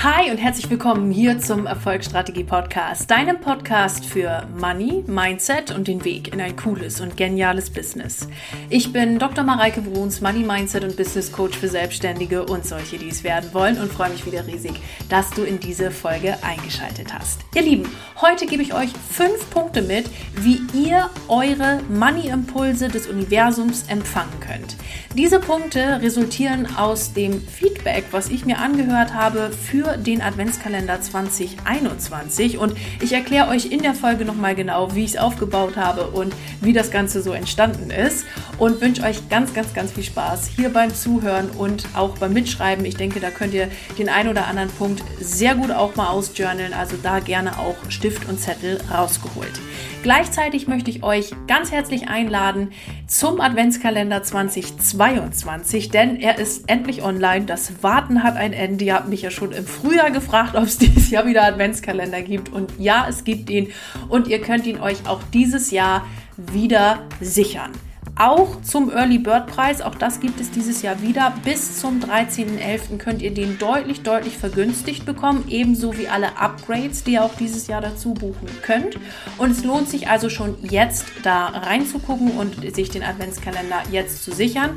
Hi und herzlich willkommen hier zum Erfolgsstrategie Podcast, deinem Podcast für Money, Mindset und den Weg in ein cooles und geniales Business. Ich bin Dr. Mareike Bruns, Money Mindset und Business Coach für Selbstständige und solche, die es werden wollen und freue mich wieder riesig, dass du in diese Folge eingeschaltet hast. Ihr Lieben, heute gebe ich euch fünf Punkte mit, wie ihr eure Money Impulse des Universums empfangen könnt. Diese Punkte resultieren aus dem Feedback, was ich mir angehört habe für den Adventskalender 2021 und ich erkläre euch in der Folge nochmal genau, wie ich es aufgebaut habe und wie das Ganze so entstanden ist und wünsche euch ganz, ganz, ganz viel Spaß hier beim Zuhören und auch beim Mitschreiben. Ich denke, da könnt ihr den einen oder anderen Punkt sehr gut auch mal ausjournalen, also da gerne auch Stift und Zettel rausgeholt. Gleichzeitig möchte ich euch ganz herzlich einladen zum Adventskalender 2022, denn er ist endlich online. Das Warten hat ein Ende. Ihr habt mich ja schon im Frühjahr gefragt, ob es dieses Jahr wieder Adventskalender gibt. Und ja, es gibt ihn. Und ihr könnt ihn euch auch dieses Jahr wieder sichern auch zum Early Bird Preis. Auch das gibt es dieses Jahr wieder. Bis zum 13.11. könnt ihr den deutlich, deutlich vergünstigt bekommen. Ebenso wie alle Upgrades, die ihr auch dieses Jahr dazu buchen könnt. Und es lohnt sich also schon jetzt da reinzugucken und sich den Adventskalender jetzt zu sichern.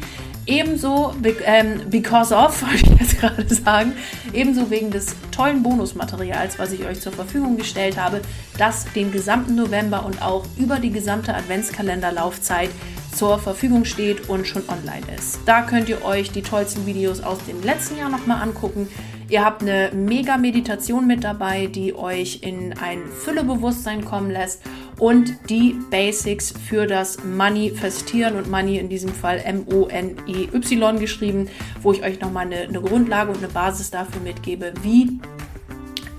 Ebenso, ähm, because of, wollte ich jetzt gerade sagen, ebenso wegen des tollen Bonusmaterials, was ich euch zur Verfügung gestellt habe, das den gesamten November und auch über die gesamte Adventskalenderlaufzeit zur Verfügung steht und schon online ist. Da könnt ihr euch die tollsten Videos aus dem letzten Jahr nochmal angucken. Ihr habt eine mega Meditation mit dabei, die euch in ein Füllebewusstsein kommen lässt und die Basics für das Manifestieren und Money in diesem Fall M-O-N-E-Y geschrieben, wo ich euch nochmal eine, eine Grundlage und eine Basis dafür mitgebe, wie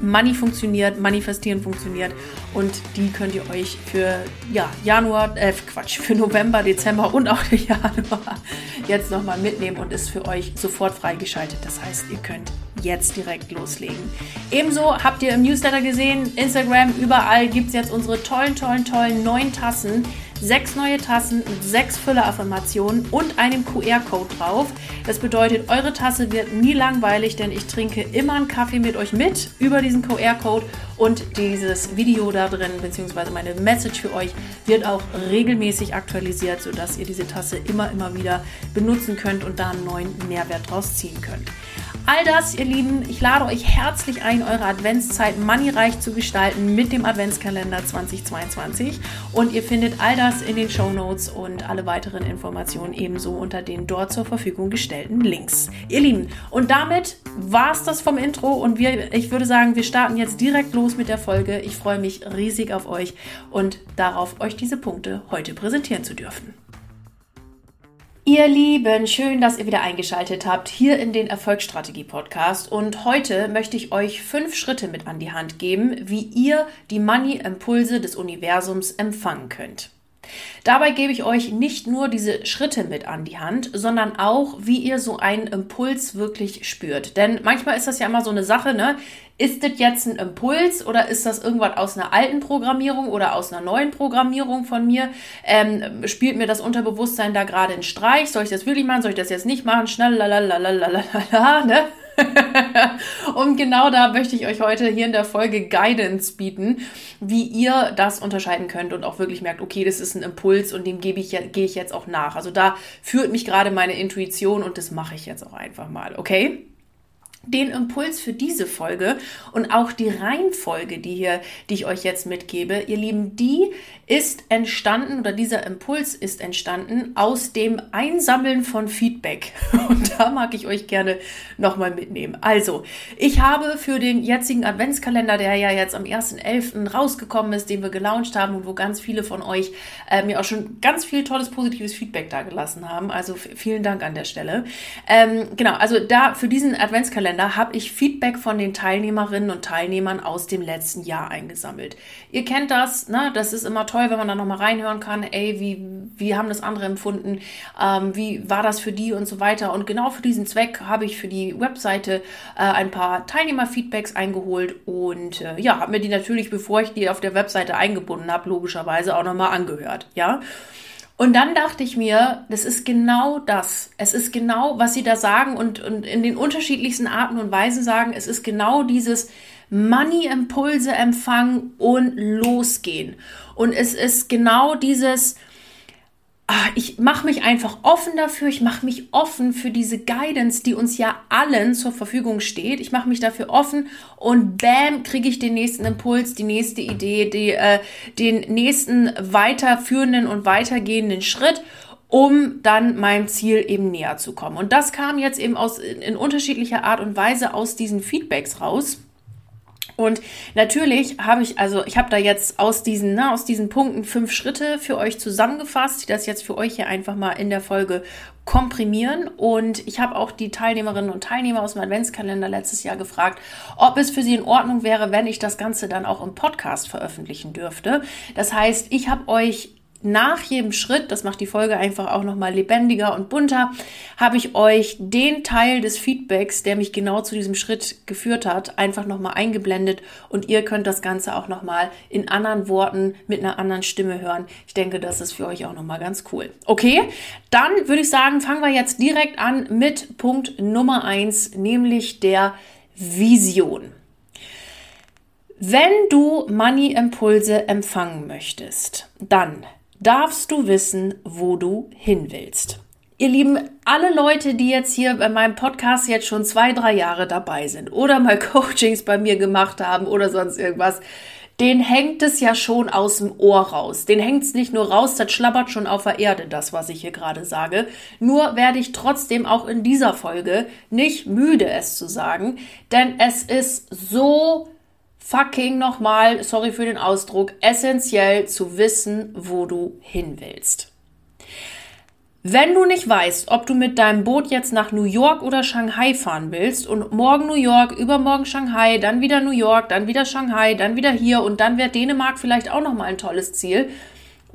Money funktioniert, Manifestieren funktioniert und die könnt ihr euch für ja, Januar, äh, Quatsch, für November, Dezember und auch Januar jetzt nochmal mitnehmen und ist für euch sofort freigeschaltet. Das heißt, ihr könnt jetzt direkt loslegen. Ebenso habt ihr im Newsletter gesehen, Instagram, überall gibt es jetzt unsere tollen, tollen, tollen neuen Tassen sechs neue Tassen mit sechs Füller-Affirmationen und einem QR-Code drauf. Das bedeutet, eure Tasse wird nie langweilig, denn ich trinke immer einen Kaffee mit euch mit über diesen QR-Code und dieses Video da drin, beziehungsweise meine Message für euch, wird auch regelmäßig aktualisiert, sodass ihr diese Tasse immer, immer wieder benutzen könnt und da einen neuen Mehrwert draus ziehen könnt. All das, ihr Lieben, ich lade euch herzlich ein, eure Adventszeit moneyreich zu gestalten mit dem Adventskalender 2022. Und ihr findet all das in den Show Notes und alle weiteren Informationen ebenso unter den dort zur Verfügung gestellten Links. Ihr Lieben, und damit war es das vom Intro und wir, ich würde sagen, wir starten jetzt direkt los mit der Folge. Ich freue mich riesig auf euch und darauf, euch diese Punkte heute präsentieren zu dürfen. Ihr Lieben, schön, dass ihr wieder eingeschaltet habt hier in den Erfolgsstrategie Podcast. Und heute möchte ich euch fünf Schritte mit an die Hand geben, wie ihr die Money-Impulse des Universums empfangen könnt. Dabei gebe ich euch nicht nur diese Schritte mit an die Hand, sondern auch, wie ihr so einen Impuls wirklich spürt. Denn manchmal ist das ja immer so eine Sache, ne? Ist das jetzt ein Impuls oder ist das irgendwas aus einer alten Programmierung oder aus einer neuen Programmierung von mir? Ähm, spielt mir das Unterbewusstsein da gerade einen Streich? Soll ich das wirklich machen? Soll ich das jetzt nicht machen? Schnell, lalalala, ne? und genau da möchte ich euch heute hier in der Folge Guidance bieten, wie ihr das unterscheiden könnt und auch wirklich merkt, okay, das ist ein Impuls und dem gebe ich, gehe ich jetzt auch nach. Also da führt mich gerade meine Intuition und das mache ich jetzt auch einfach mal, okay? Den Impuls für diese Folge und auch die Reihenfolge, die hier, die ich euch jetzt mitgebe, ihr Lieben, die ist entstanden oder dieser Impuls ist entstanden aus dem Einsammeln von Feedback. Und da mag ich euch gerne nochmal mitnehmen. Also, ich habe für den jetzigen Adventskalender, der ja jetzt am 1.11. rausgekommen ist, den wir gelauncht haben und wo ganz viele von euch äh, mir auch schon ganz viel tolles positives Feedback da gelassen haben. Also vielen Dank an der Stelle. Ähm, genau, also da für diesen Adventskalender Adventskalender habe ich Feedback von den Teilnehmerinnen und Teilnehmern aus dem letzten Jahr eingesammelt. Ihr kennt das, ne? Das ist immer toll, wenn man da nochmal reinhören kann, ey, wie, wie haben das andere empfunden, ähm, wie war das für die und so weiter. Und genau für diesen Zweck habe ich für die Webseite äh, ein paar Teilnehmerfeedbacks eingeholt und äh, ja, habe mir die natürlich, bevor ich die auf der Webseite eingebunden habe, logischerweise auch nochmal angehört, ja. Und dann dachte ich mir, das ist genau das. Es ist genau, was sie da sagen und, und in den unterschiedlichsten Arten und Weisen sagen. Es ist genau dieses Money-Impulse empfangen und losgehen. Und es ist genau dieses, ich mache mich einfach offen dafür, ich mache mich offen für diese Guidance, die uns ja allen zur Verfügung steht. Ich mache mich dafür offen und bam, kriege ich den nächsten Impuls, die nächste Idee, die, äh, den nächsten weiterführenden und weitergehenden Schritt um dann meinem Ziel eben näher zu kommen. Und das kam jetzt eben aus, in unterschiedlicher Art und Weise aus diesen Feedbacks raus. Und natürlich habe ich, also ich habe da jetzt aus diesen, ne, aus diesen Punkten fünf Schritte für euch zusammengefasst, die das jetzt für euch hier einfach mal in der Folge komprimieren. Und ich habe auch die Teilnehmerinnen und Teilnehmer aus dem Adventskalender letztes Jahr gefragt, ob es für sie in Ordnung wäre, wenn ich das Ganze dann auch im Podcast veröffentlichen dürfte. Das heißt, ich habe euch nach jedem Schritt, das macht die Folge einfach auch nochmal lebendiger und bunter, habe ich euch den Teil des Feedbacks, der mich genau zu diesem Schritt geführt hat, einfach nochmal eingeblendet und ihr könnt das Ganze auch nochmal in anderen Worten mit einer anderen Stimme hören. Ich denke, das ist für euch auch nochmal ganz cool. Okay, dann würde ich sagen, fangen wir jetzt direkt an mit Punkt Nummer eins, nämlich der Vision. Wenn du Money-Impulse empfangen möchtest, dann darfst du wissen, wo du hin willst. Ihr Lieben, alle Leute, die jetzt hier bei meinem Podcast jetzt schon zwei, drei Jahre dabei sind oder mal Coachings bei mir gemacht haben oder sonst irgendwas, den hängt es ja schon aus dem Ohr raus. Den hängt es nicht nur raus, das schlabbert schon auf der Erde, das, was ich hier gerade sage. Nur werde ich trotzdem auch in dieser Folge nicht müde, es zu sagen, denn es ist so fucking nochmal, sorry für den Ausdruck, essentiell zu wissen, wo du hin willst. Wenn du nicht weißt, ob du mit deinem Boot jetzt nach New York oder Shanghai fahren willst und morgen New York, übermorgen Shanghai, dann wieder New York, dann wieder Shanghai, dann wieder hier und dann wäre Dänemark vielleicht auch nochmal ein tolles Ziel,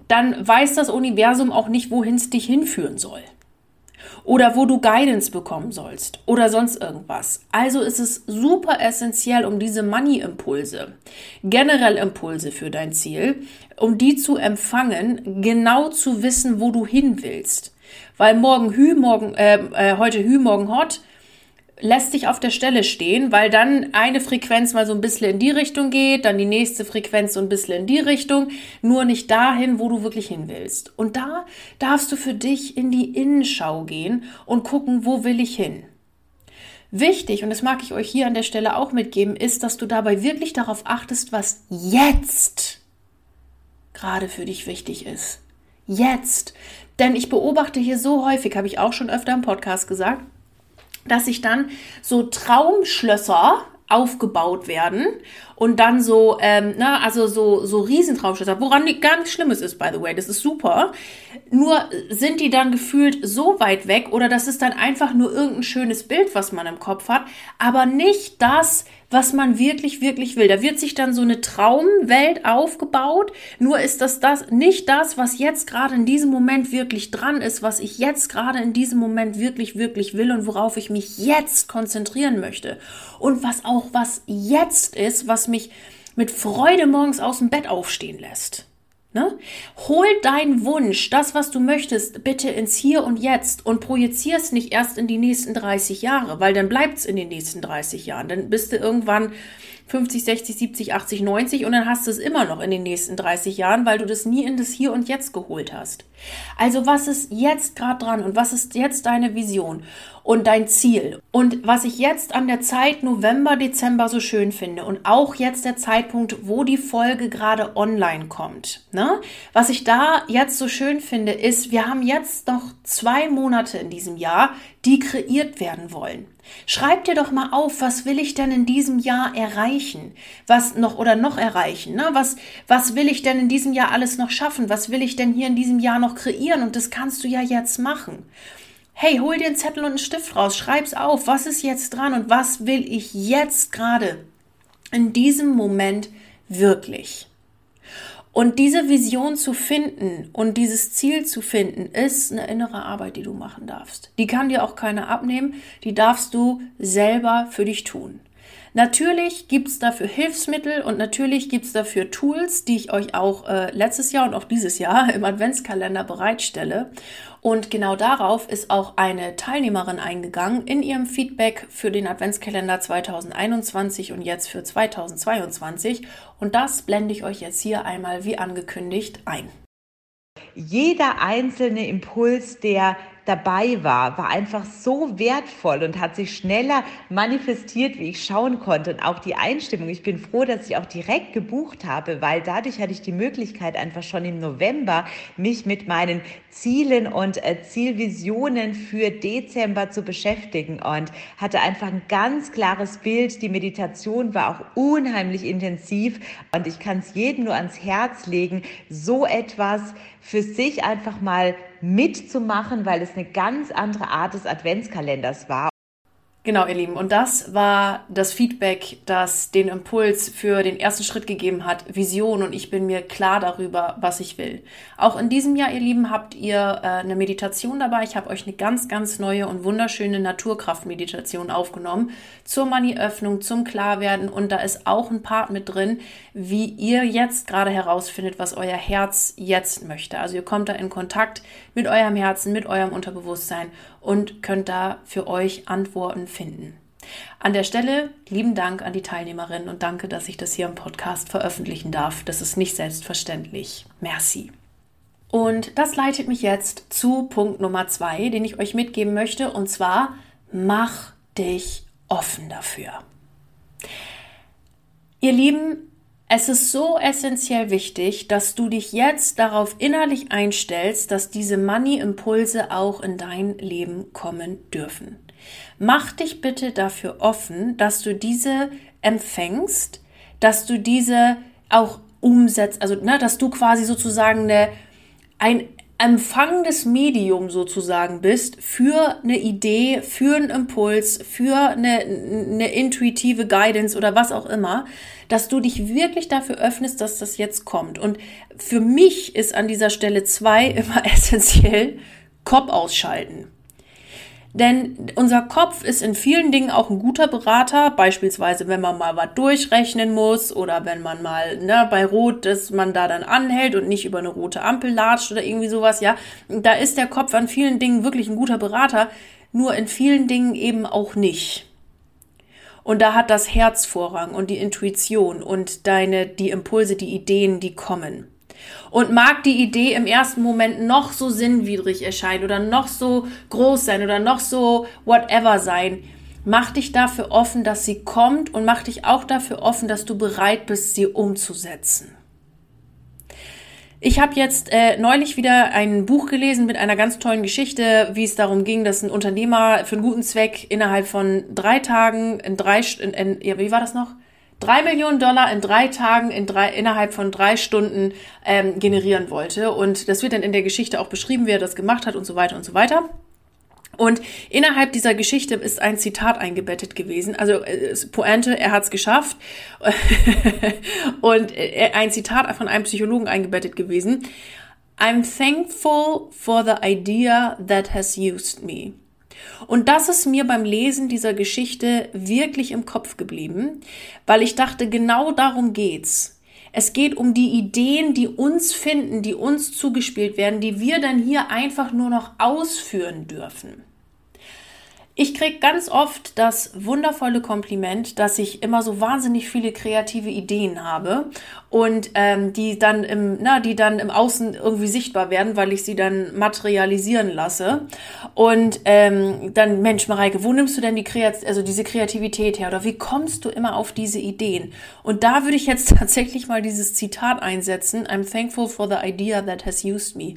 dann weiß das Universum auch nicht, wohin es dich hinführen soll oder wo du Guidance bekommen sollst oder sonst irgendwas. Also ist es super essentiell, um diese Money-Impulse, generell Impulse für dein Ziel, um die zu empfangen, genau zu wissen, wo du hin willst. Weil morgen Hü, morgen, äh, äh, heute Hü, morgen Hot lässt dich auf der Stelle stehen, weil dann eine Frequenz mal so ein bisschen in die Richtung geht, dann die nächste Frequenz so ein bisschen in die Richtung, nur nicht dahin, wo du wirklich hin willst. Und da darfst du für dich in die Innenschau gehen und gucken, wo will ich hin. Wichtig, und das mag ich euch hier an der Stelle auch mitgeben, ist, dass du dabei wirklich darauf achtest, was jetzt gerade für dich wichtig ist. Jetzt. Denn ich beobachte hier so häufig, habe ich auch schon öfter im Podcast gesagt, dass sich dann so Traumschlösser aufgebaut werden und dann so, ähm, na, also so, so Riesentraumschlösser, woran gar nichts Schlimmes ist, by the way, das ist super. Nur sind die dann gefühlt so weit weg oder das ist dann einfach nur irgendein schönes Bild, was man im Kopf hat, aber nicht das, was man wirklich, wirklich will. Da wird sich dann so eine Traumwelt aufgebaut. Nur ist das, das nicht das, was jetzt gerade in diesem Moment wirklich dran ist, was ich jetzt gerade in diesem Moment wirklich, wirklich will und worauf ich mich jetzt konzentrieren möchte. Und was auch was jetzt ist, was mich mit Freude morgens aus dem Bett aufstehen lässt. Ne? Hol deinen Wunsch, das, was du möchtest, bitte ins Hier und Jetzt und projizier es nicht erst in die nächsten 30 Jahre, weil dann bleibt es in den nächsten 30 Jahren. Dann bist du irgendwann 50, 60, 70, 80, 90 und dann hast du es immer noch in den nächsten 30 Jahren, weil du das nie in das Hier und Jetzt geholt hast. Also was ist jetzt gerade dran und was ist jetzt deine Vision und dein Ziel? Und was ich jetzt an der Zeit November, Dezember so schön finde und auch jetzt der Zeitpunkt, wo die Folge gerade online kommt. Ne? Was ich da jetzt so schön finde, ist, wir haben jetzt noch zwei Monate in diesem Jahr, die kreiert werden wollen. Schreib dir doch mal auf, was will ich denn in diesem Jahr erreichen? Was noch oder noch erreichen? Ne? Was, was will ich denn in diesem Jahr alles noch schaffen? Was will ich denn hier in diesem Jahr noch kreieren? Und das kannst du ja jetzt machen. Hey, hol dir einen Zettel und einen Stift raus, schreib's auf. Was ist jetzt dran und was will ich jetzt gerade in diesem Moment wirklich? Und diese Vision zu finden und dieses Ziel zu finden, ist eine innere Arbeit, die du machen darfst. Die kann dir auch keiner abnehmen, die darfst du selber für dich tun. Natürlich gibt es dafür Hilfsmittel und natürlich gibt es dafür Tools, die ich euch auch äh, letztes Jahr und auch dieses Jahr im Adventskalender bereitstelle. Und genau darauf ist auch eine Teilnehmerin eingegangen in ihrem Feedback für den Adventskalender 2021 und jetzt für 2022. Und das blende ich euch jetzt hier einmal wie angekündigt ein. Jeder einzelne Impuls, der dabei war, war einfach so wertvoll und hat sich schneller manifestiert, wie ich schauen konnte. Und auch die Einstimmung. Ich bin froh, dass ich auch direkt gebucht habe, weil dadurch hatte ich die Möglichkeit, einfach schon im November mich mit meinen Zielen und äh, Zielvisionen für Dezember zu beschäftigen und hatte einfach ein ganz klares Bild. Die Meditation war auch unheimlich intensiv und ich kann es jedem nur ans Herz legen, so etwas für sich einfach mal mitzumachen, weil es eine ganz andere Art des Adventskalenders war. Genau, ihr Lieben. Und das war das Feedback, das den Impuls für den ersten Schritt gegeben hat. Vision. Und ich bin mir klar darüber, was ich will. Auch in diesem Jahr, ihr Lieben, habt ihr äh, eine Meditation dabei. Ich habe euch eine ganz, ganz neue und wunderschöne Naturkraftmeditation aufgenommen zur Money-Öffnung, zum Klarwerden. Und da ist auch ein Part mit drin, wie ihr jetzt gerade herausfindet, was euer Herz jetzt möchte. Also ihr kommt da in Kontakt mit eurem Herzen, mit eurem Unterbewusstsein und könnt da für euch Antworten finden. An der Stelle lieben Dank an die Teilnehmerinnen und danke, dass ich das hier im Podcast veröffentlichen darf. Das ist nicht selbstverständlich. Merci. Und das leitet mich jetzt zu Punkt Nummer zwei, den ich euch mitgeben möchte, und zwar mach dich offen dafür. Ihr Lieben, es ist so essentiell wichtig, dass du dich jetzt darauf innerlich einstellst, dass diese Money-Impulse auch in dein Leben kommen dürfen. Mach dich bitte dafür offen, dass du diese empfängst, dass du diese auch umsetzt, also ne, dass du quasi sozusagen eine, ein empfangendes Medium sozusagen bist für eine Idee, für einen Impuls, für eine, eine intuitive Guidance oder was auch immer, dass du dich wirklich dafür öffnest, dass das jetzt kommt. Und für mich ist an dieser Stelle zwei immer essentiell Kopf ausschalten. Denn unser Kopf ist in vielen Dingen auch ein guter Berater, beispielsweise wenn man mal was durchrechnen muss oder wenn man mal ne, bei Rot, dass man da dann anhält und nicht über eine rote Ampel latscht oder irgendwie sowas, ja. Da ist der Kopf an vielen Dingen wirklich ein guter Berater, nur in vielen Dingen eben auch nicht. Und da hat das Herz Vorrang und die Intuition und deine, die Impulse, die Ideen, die kommen und mag die Idee im ersten Moment noch so sinnwidrig erscheinen oder noch so groß sein oder noch so whatever sein, mach dich dafür offen, dass sie kommt und mach dich auch dafür offen, dass du bereit bist, sie umzusetzen. Ich habe jetzt äh, neulich wieder ein Buch gelesen mit einer ganz tollen Geschichte, wie es darum ging, dass ein Unternehmer für einen guten Zweck innerhalb von drei Tagen in drei, in, in, ja, wie war das noch? Drei Millionen Dollar in drei Tagen, in drei, innerhalb von drei Stunden ähm, generieren wollte. Und das wird dann in der Geschichte auch beschrieben, wie er das gemacht hat und so weiter und so weiter. Und innerhalb dieser Geschichte ist ein Zitat eingebettet gewesen. Also äh, Pointe, er hat es geschafft. und äh, ein Zitat von einem Psychologen eingebettet gewesen. I'm thankful for the idea that has used me. Und das ist mir beim Lesen dieser Geschichte wirklich im Kopf geblieben, weil ich dachte, genau darum geht's. Es geht um die Ideen, die uns finden, die uns zugespielt werden, die wir dann hier einfach nur noch ausführen dürfen. Ich kriege ganz oft das wundervolle Kompliment, dass ich immer so wahnsinnig viele kreative Ideen habe und ähm, die dann im, na, die dann im Außen irgendwie sichtbar werden, weil ich sie dann materialisieren lasse. Und ähm, dann, Mensch, Mareike, wo nimmst du denn die Kreat also diese Kreativität her? Oder wie kommst du immer auf diese Ideen? Und da würde ich jetzt tatsächlich mal dieses Zitat einsetzen. I'm thankful for the idea that has used me.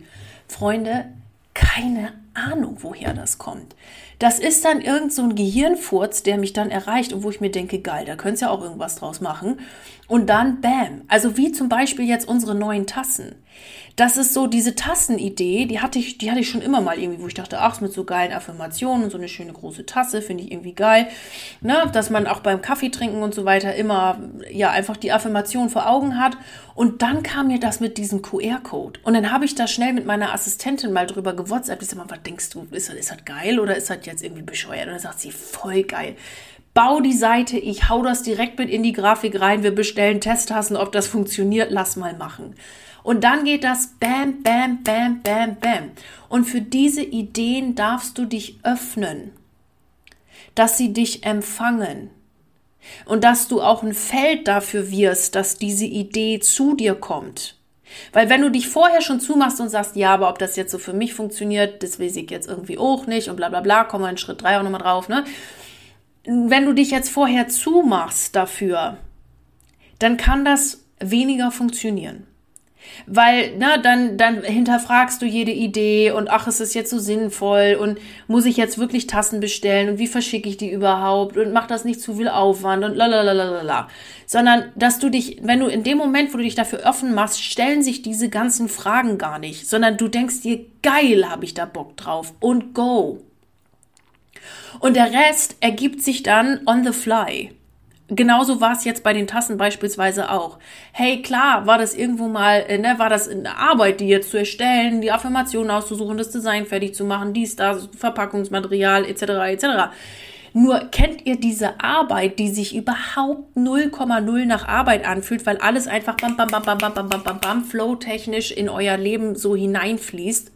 Freunde, keine Ahnung, woher das kommt. Das ist dann irgend so ein Gehirnfurz, der mich dann erreicht und wo ich mir denke, geil, da könntest ja auch irgendwas draus machen. Und dann, bam. Also wie zum Beispiel jetzt unsere neuen Tassen. Das ist so diese Tassenidee, die hatte ich, die hatte ich schon immer mal irgendwie, wo ich dachte, ach, mit so geilen Affirmationen und so eine schöne große Tasse, finde ich irgendwie geil. Ne? Dass man auch beim Kaffee trinken und so weiter immer, ja, einfach die Affirmation vor Augen hat. Und dann kam mir das mit diesem QR-Code. Und dann habe ich da schnell mit meiner Assistentin mal drüber gewhatsappt. Ich sag mal, was denkst du, ist das, ist das geil oder ist das jetzt irgendwie bescheuert? Und dann sagt sie, voll geil bau die Seite, ich hau das direkt mit in die Grafik rein, wir bestellen Testtassen, ob das funktioniert, lass mal machen. Und dann geht das bam, bam, bam, bam, bam. Und für diese Ideen darfst du dich öffnen, dass sie dich empfangen und dass du auch ein Feld dafür wirst, dass diese Idee zu dir kommt. Weil wenn du dich vorher schon zumachst und sagst, ja, aber ob das jetzt so für mich funktioniert, das weiß ich jetzt irgendwie auch nicht und bla bla bla, kommen wir in Schritt drei auch nochmal drauf, ne? Wenn du dich jetzt vorher zumachst dafür, dann kann das weniger funktionieren. Weil, na, dann, dann hinterfragst du jede Idee und ach, ist es jetzt so sinnvoll und muss ich jetzt wirklich Tassen bestellen und wie verschicke ich die überhaupt und mach das nicht zu viel Aufwand und lalalala. Sondern, dass du dich, wenn du in dem Moment, wo du dich dafür offen machst, stellen sich diese ganzen Fragen gar nicht, sondern du denkst dir, geil, habe ich da Bock drauf und go. Und der Rest ergibt sich dann on the fly. Genauso war es jetzt bei den Tassen beispielsweise auch. Hey, klar, war das irgendwo mal, äh, ne, war das eine Arbeit, die jetzt zu erstellen, die Affirmationen auszusuchen, das Design fertig zu machen, dies, das, Verpackungsmaterial, etc., etc. Nur kennt ihr diese Arbeit, die sich überhaupt 0,0 nach Arbeit anfühlt, weil alles einfach bam, bam, bam, bam, bam, bam, bam, bam, bam, flow-technisch in euer Leben so hineinfließt?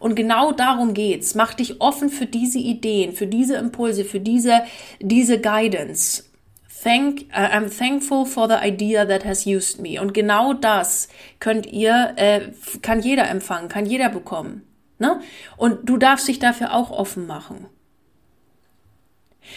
Und genau darum geht's. Mach dich offen für diese Ideen, für diese Impulse, für diese, diese Guidance. Thank, uh, I'm thankful for the idea that has used me. Und genau das könnt ihr, äh, kann jeder empfangen, kann jeder bekommen. Ne? Und du darfst dich dafür auch offen machen.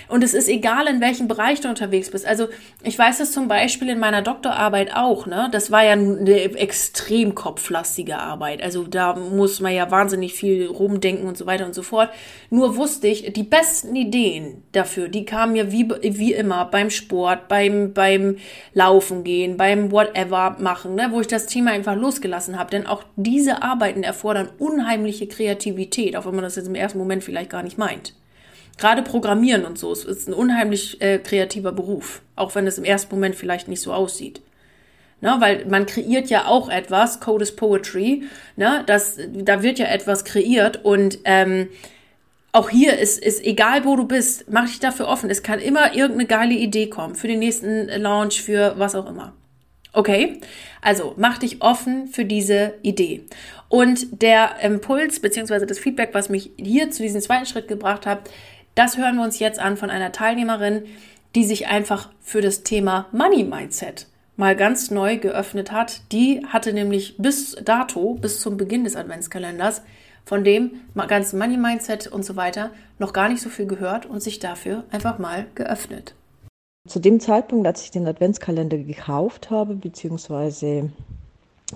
Und es ist egal, in welchem Bereich du unterwegs bist. Also ich weiß es zum Beispiel in meiner Doktorarbeit auch. Ne? Das war ja eine extrem kopflastige Arbeit. Also da muss man ja wahnsinnig viel rumdenken und so weiter und so fort. Nur wusste ich, die besten Ideen dafür, die kamen mir wie, wie immer beim Sport, beim, beim Laufen gehen, beim Whatever machen, ne? wo ich das Thema einfach losgelassen habe. Denn auch diese Arbeiten erfordern unheimliche Kreativität, auch wenn man das jetzt im ersten Moment vielleicht gar nicht meint. Gerade Programmieren und so es ist ein unheimlich äh, kreativer Beruf, auch wenn es im ersten Moment vielleicht nicht so aussieht. Ne, weil man kreiert ja auch etwas, Code is Poetry, ne, das, da wird ja etwas kreiert und ähm, auch hier ist, ist egal, wo du bist, mach dich dafür offen. Es kann immer irgendeine geile Idee kommen für den nächsten Launch, für was auch immer. Okay? Also mach dich offen für diese Idee. Und der Impuls beziehungsweise das Feedback, was mich hier zu diesem zweiten Schritt gebracht hat, das hören wir uns jetzt an von einer Teilnehmerin, die sich einfach für das Thema Money Mindset mal ganz neu geöffnet hat. Die hatte nämlich bis dato, bis zum Beginn des Adventskalenders, von dem ganzen Money Mindset und so weiter noch gar nicht so viel gehört und sich dafür einfach mal geöffnet. Zu dem Zeitpunkt, als ich den Adventskalender gekauft habe, beziehungsweise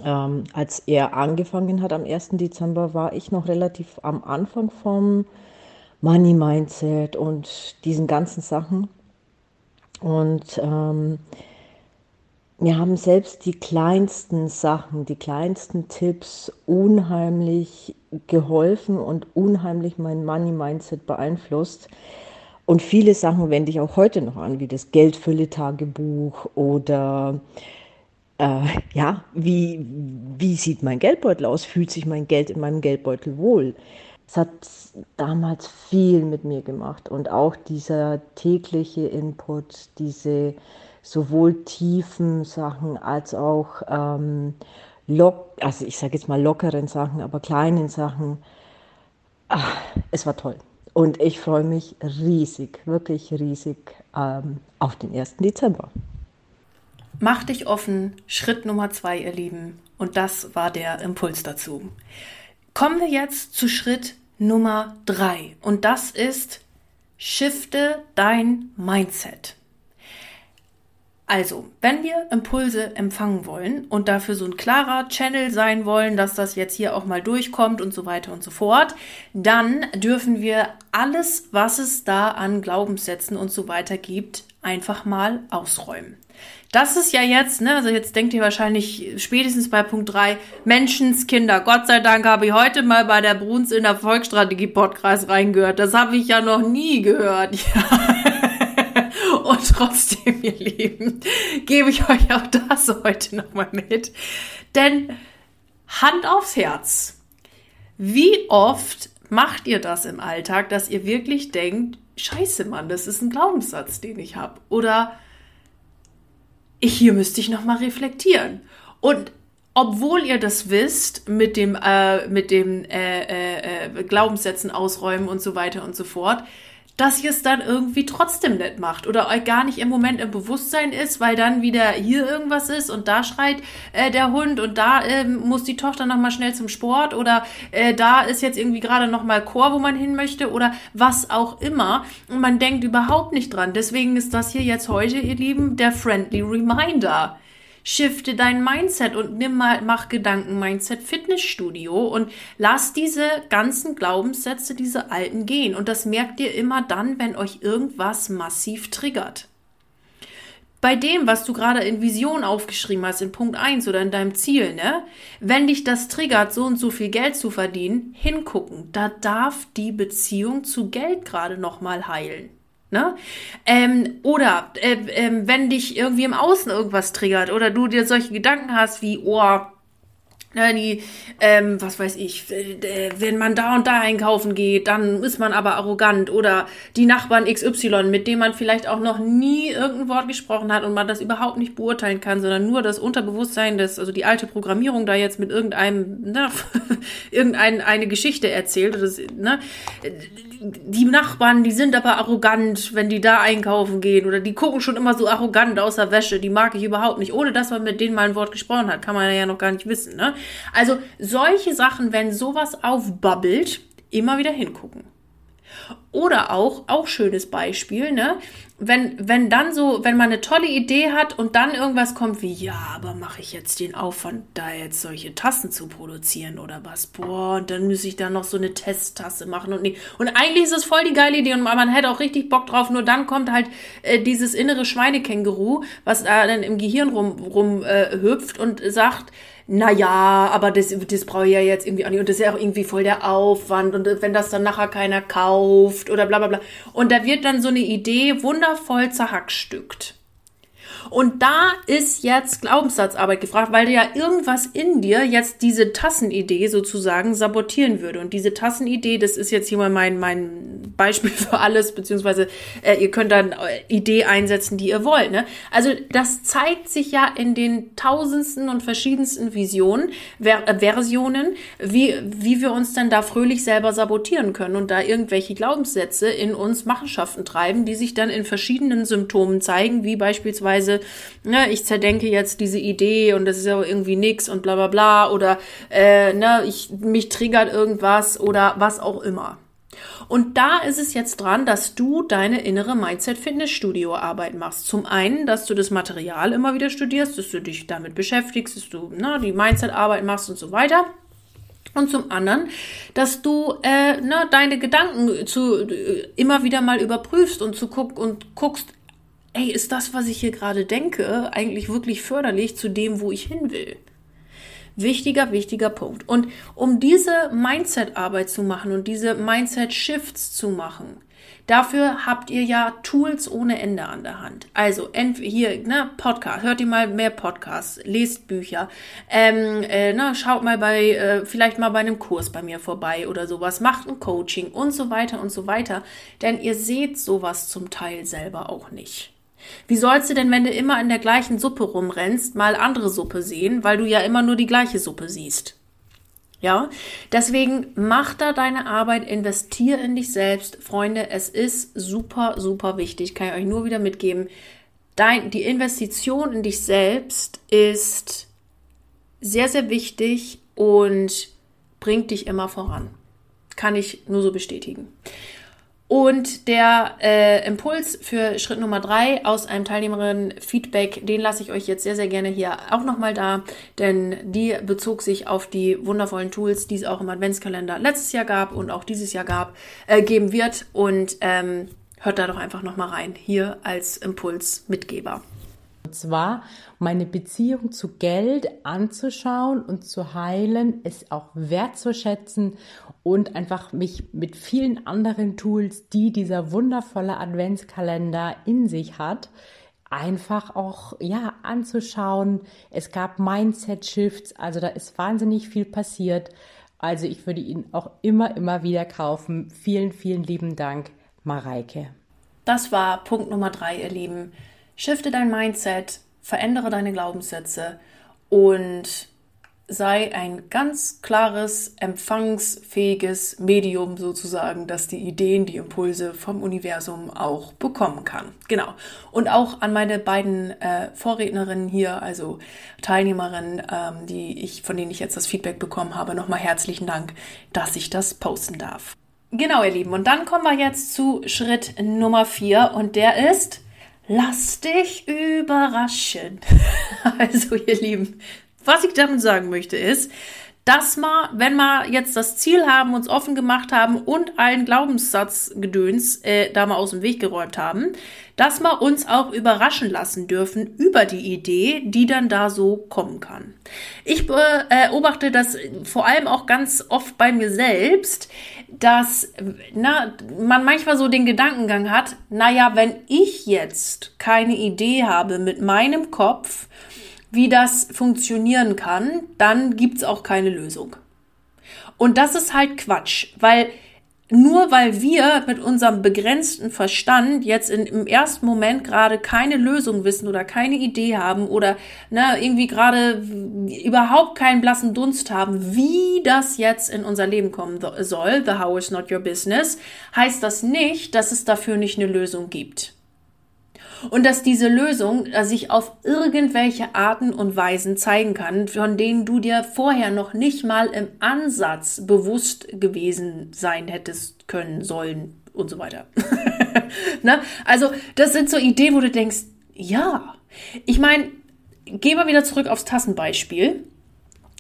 ähm, als er angefangen hat am 1. Dezember, war ich noch relativ am Anfang vom Money Mindset und diesen ganzen Sachen. Und ähm, mir haben selbst die kleinsten Sachen, die kleinsten Tipps unheimlich geholfen und unheimlich mein Money Mindset beeinflusst. Und viele Sachen wende ich auch heute noch an, wie das Geldfülle-Tagebuch oder äh, ja, wie, wie sieht mein Geldbeutel aus? Fühlt sich mein Geld in meinem Geldbeutel wohl? Es hat damals viel mit mir gemacht und auch dieser tägliche Input, diese sowohl tiefen Sachen als auch ähm, lock, also ich sage jetzt mal lockeren Sachen, aber kleinen Sachen. Ach, es war toll. Und ich freue mich riesig, wirklich riesig ähm, auf den 1. Dezember. Mach dich offen, Schritt Nummer zwei, ihr Lieben. Und das war der Impuls dazu. Kommen wir jetzt zu Schritt Nummer drei. Und das ist, shifte dein Mindset. Also, wenn wir Impulse empfangen wollen und dafür so ein klarer Channel sein wollen, dass das jetzt hier auch mal durchkommt und so weiter und so fort, dann dürfen wir alles, was es da an Glaubenssätzen und so weiter gibt, einfach mal ausräumen. Das ist ja jetzt, ne, also jetzt denkt ihr wahrscheinlich spätestens bei Punkt 3, Menschenskinder. Gott sei Dank habe ich heute mal bei der Bruns in der Volksstrategie-Podcast reingehört. Das habe ich ja noch nie gehört. Ja. Und trotzdem, ihr Lieben, gebe ich euch auch das heute nochmal mit. Denn Hand aufs Herz. Wie oft macht ihr das im Alltag, dass ihr wirklich denkt, scheiße, Mann, das ist ein Glaubenssatz, den ich habe. Oder hier müsste ich nochmal reflektieren. Und obwohl ihr das wisst, mit dem, äh, mit dem äh, äh, äh, Glaubenssätzen ausräumen und so weiter und so fort, dass ihr es dann irgendwie trotzdem nicht macht oder euch gar nicht im Moment im Bewusstsein ist, weil dann wieder hier irgendwas ist und da schreit äh, der Hund und da äh, muss die Tochter nochmal schnell zum Sport oder äh, da ist jetzt irgendwie gerade nochmal Chor, wo man hin möchte oder was auch immer und man denkt überhaupt nicht dran. Deswegen ist das hier jetzt heute, ihr Lieben, der Friendly Reminder shifte dein Mindset und nimm mal, mach Gedanken Mindset Fitnessstudio und lass diese ganzen Glaubenssätze, diese alten gehen. Und das merkt ihr immer dann, wenn euch irgendwas massiv triggert. Bei dem, was du gerade in Vision aufgeschrieben hast, in Punkt 1 oder in deinem Ziel, ne? Wenn dich das triggert, so und so viel Geld zu verdienen, hingucken. Da darf die Beziehung zu Geld gerade nochmal heilen. Ne? Ähm, oder äh, äh, wenn dich irgendwie im Außen irgendwas triggert oder du dir solche Gedanken hast wie, oh, Ne, die, ähm, was weiß ich, wenn man da und da einkaufen geht, dann ist man aber arrogant. Oder die Nachbarn XY, mit dem man vielleicht auch noch nie irgendein Wort gesprochen hat und man das überhaupt nicht beurteilen kann, sondern nur das Unterbewusstsein, das, also die alte Programmierung da jetzt mit irgendeinem, ne, irgendeine eine Geschichte erzählt. Das, ne, die Nachbarn, die sind aber arrogant, wenn die da einkaufen gehen. Oder die gucken schon immer so arrogant aus der Wäsche. Die mag ich überhaupt nicht. Ohne dass man mit denen mal ein Wort gesprochen hat, kann man ja noch gar nicht wissen. Ne? Also solche Sachen, wenn sowas aufbabbelt, immer wieder hingucken. Oder auch, auch schönes Beispiel, ne? Wenn, wenn dann so, wenn man eine tolle Idee hat und dann irgendwas kommt wie, ja, aber mache ich jetzt den Aufwand, da jetzt solche Tassen zu produzieren oder was? Boah, und dann muss ich da noch so eine Testtasse machen und nee. Und eigentlich ist es voll die geile Idee und man hätte auch richtig Bock drauf, nur dann kommt halt äh, dieses innere Schweinekänguru, was da dann im Gehirn rum, rum äh, und sagt, naja, aber das, das brauche ich ja jetzt irgendwie auch nicht. Und das ist ja auch irgendwie voll der Aufwand. Und wenn das dann nachher keiner kauft oder bla bla bla. Und da wird dann so eine Idee wundervoll zerhackstückt. Und da ist jetzt Glaubenssatzarbeit gefragt, weil ja irgendwas in dir jetzt diese Tassenidee sozusagen sabotieren würde. Und diese Tassenidee, das ist jetzt hier mal mein, mein Beispiel für alles, beziehungsweise äh, ihr könnt dann äh, Idee einsetzen, die ihr wollt. Ne? Also das zeigt sich ja in den tausendsten und verschiedensten Visionen, Ver äh, Versionen, wie, wie wir uns dann da fröhlich selber sabotieren können und da irgendwelche Glaubenssätze in uns Machenschaften treiben, die sich dann in verschiedenen Symptomen zeigen, wie beispielsweise ne, ich zerdenke jetzt diese Idee und das ist ja irgendwie nix und bla bla bla oder äh, ne, ich, mich triggert irgendwas oder was auch immer. Und da ist es jetzt dran, dass du deine innere Mindset-Fitnessstudio-Arbeit machst. Zum einen, dass du das Material immer wieder studierst, dass du dich damit beschäftigst, dass du na, die Mindset-Arbeit machst und so weiter. Und zum anderen, dass du äh, na, deine Gedanken zu, äh, immer wieder mal überprüfst und zu guck und guckst, ey, ist das, was ich hier gerade denke, eigentlich wirklich förderlich zu dem, wo ich hin will? Wichtiger, wichtiger Punkt. Und um diese Mindset-Arbeit zu machen und diese Mindset-Shifts zu machen, Dafür habt ihr ja Tools ohne Ende an der Hand. Also hier, ne, Podcast, hört ihr mal mehr Podcasts, lest Bücher, ähm, äh, na, schaut mal bei, äh, vielleicht mal bei einem Kurs bei mir vorbei oder sowas, macht ein Coaching und so weiter und so weiter. Denn ihr seht sowas zum Teil selber auch nicht. Wie sollst du denn, wenn du immer in der gleichen Suppe rumrennst, mal andere Suppe sehen, weil du ja immer nur die gleiche Suppe siehst? Ja, deswegen mach da deine Arbeit, investier in dich selbst. Freunde, es ist super, super wichtig, kann ich euch nur wieder mitgeben. Dein, die Investition in dich selbst ist sehr, sehr wichtig und bringt dich immer voran. Kann ich nur so bestätigen. Und der äh, Impuls für Schritt Nummer drei aus einem Teilnehmerin-Feedback, den lasse ich euch jetzt sehr, sehr gerne hier auch nochmal da, denn die bezog sich auf die wundervollen Tools, die es auch im Adventskalender letztes Jahr gab und auch dieses Jahr gab, äh, geben wird. Und ähm, hört da doch einfach nochmal rein, hier als Impulsmitgeber. Und zwar meine Beziehung zu Geld anzuschauen und zu heilen, es auch wertzuschätzen und einfach mich mit vielen anderen Tools, die dieser wundervolle Adventskalender in sich hat, einfach auch ja anzuschauen. Es gab Mindset Shifts, also da ist wahnsinnig viel passiert. Also ich würde ihn auch immer immer wieder kaufen. Vielen vielen lieben Dank Mareike. Das war Punkt Nummer drei, ihr Lieben. Shifte dein Mindset, verändere deine Glaubenssätze und sei ein ganz klares, empfangsfähiges Medium sozusagen, das die Ideen, die Impulse vom Universum auch bekommen kann. Genau. Und auch an meine beiden äh, Vorrednerinnen hier, also Teilnehmerinnen, ähm, die ich, von denen ich jetzt das Feedback bekommen habe, nochmal herzlichen Dank, dass ich das posten darf. Genau, ihr Lieben. Und dann kommen wir jetzt zu Schritt Nummer vier und der ist, lass dich überraschen. also, ihr Lieben, was ich damit sagen möchte ist, dass wir, wenn wir jetzt das Ziel haben, uns offen gemacht haben und allen Glaubenssatzgedöns äh, da mal aus dem Weg geräumt haben, dass wir uns auch überraschen lassen dürfen über die Idee, die dann da so kommen kann. Ich beobachte das vor allem auch ganz oft bei mir selbst, dass na, man manchmal so den Gedankengang hat, naja, wenn ich jetzt keine Idee habe mit meinem Kopf, wie das funktionieren kann, dann gibt's auch keine Lösung. Und das ist halt Quatsch, weil nur weil wir mit unserem begrenzten Verstand jetzt in, im ersten Moment gerade keine Lösung wissen oder keine Idee haben oder ne, irgendwie gerade überhaupt keinen blassen Dunst haben, wie das jetzt in unser Leben kommen soll, the how is not your business, heißt das nicht, dass es dafür nicht eine Lösung gibt und dass diese Lösung äh, sich auf irgendwelche Arten und Weisen zeigen kann, von denen du dir vorher noch nicht mal im Ansatz bewusst gewesen sein hättest können sollen und so weiter. ne? Also das sind so Ideen, wo du denkst, ja, ich meine, gehen wir wieder zurück aufs Tassenbeispiel